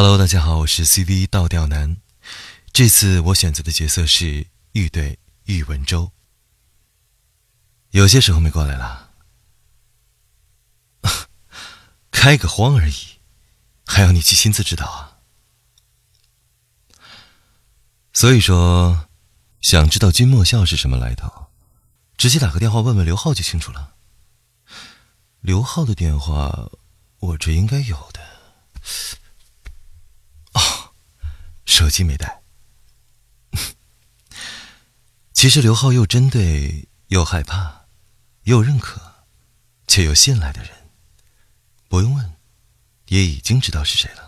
Hello，大家好，我是 CV 倒吊男。这次我选择的角色是玉队玉文州。有些时候没过来了，开个荒而已，还要你去亲自指导啊？所以说，想知道君莫笑是什么来头，直接打个电话问问刘浩就清楚了。刘浩的电话，我这应该有的。手机没带。其实刘浩又针对又害怕，又认可，却又信赖的人，不用问，也已经知道是谁了。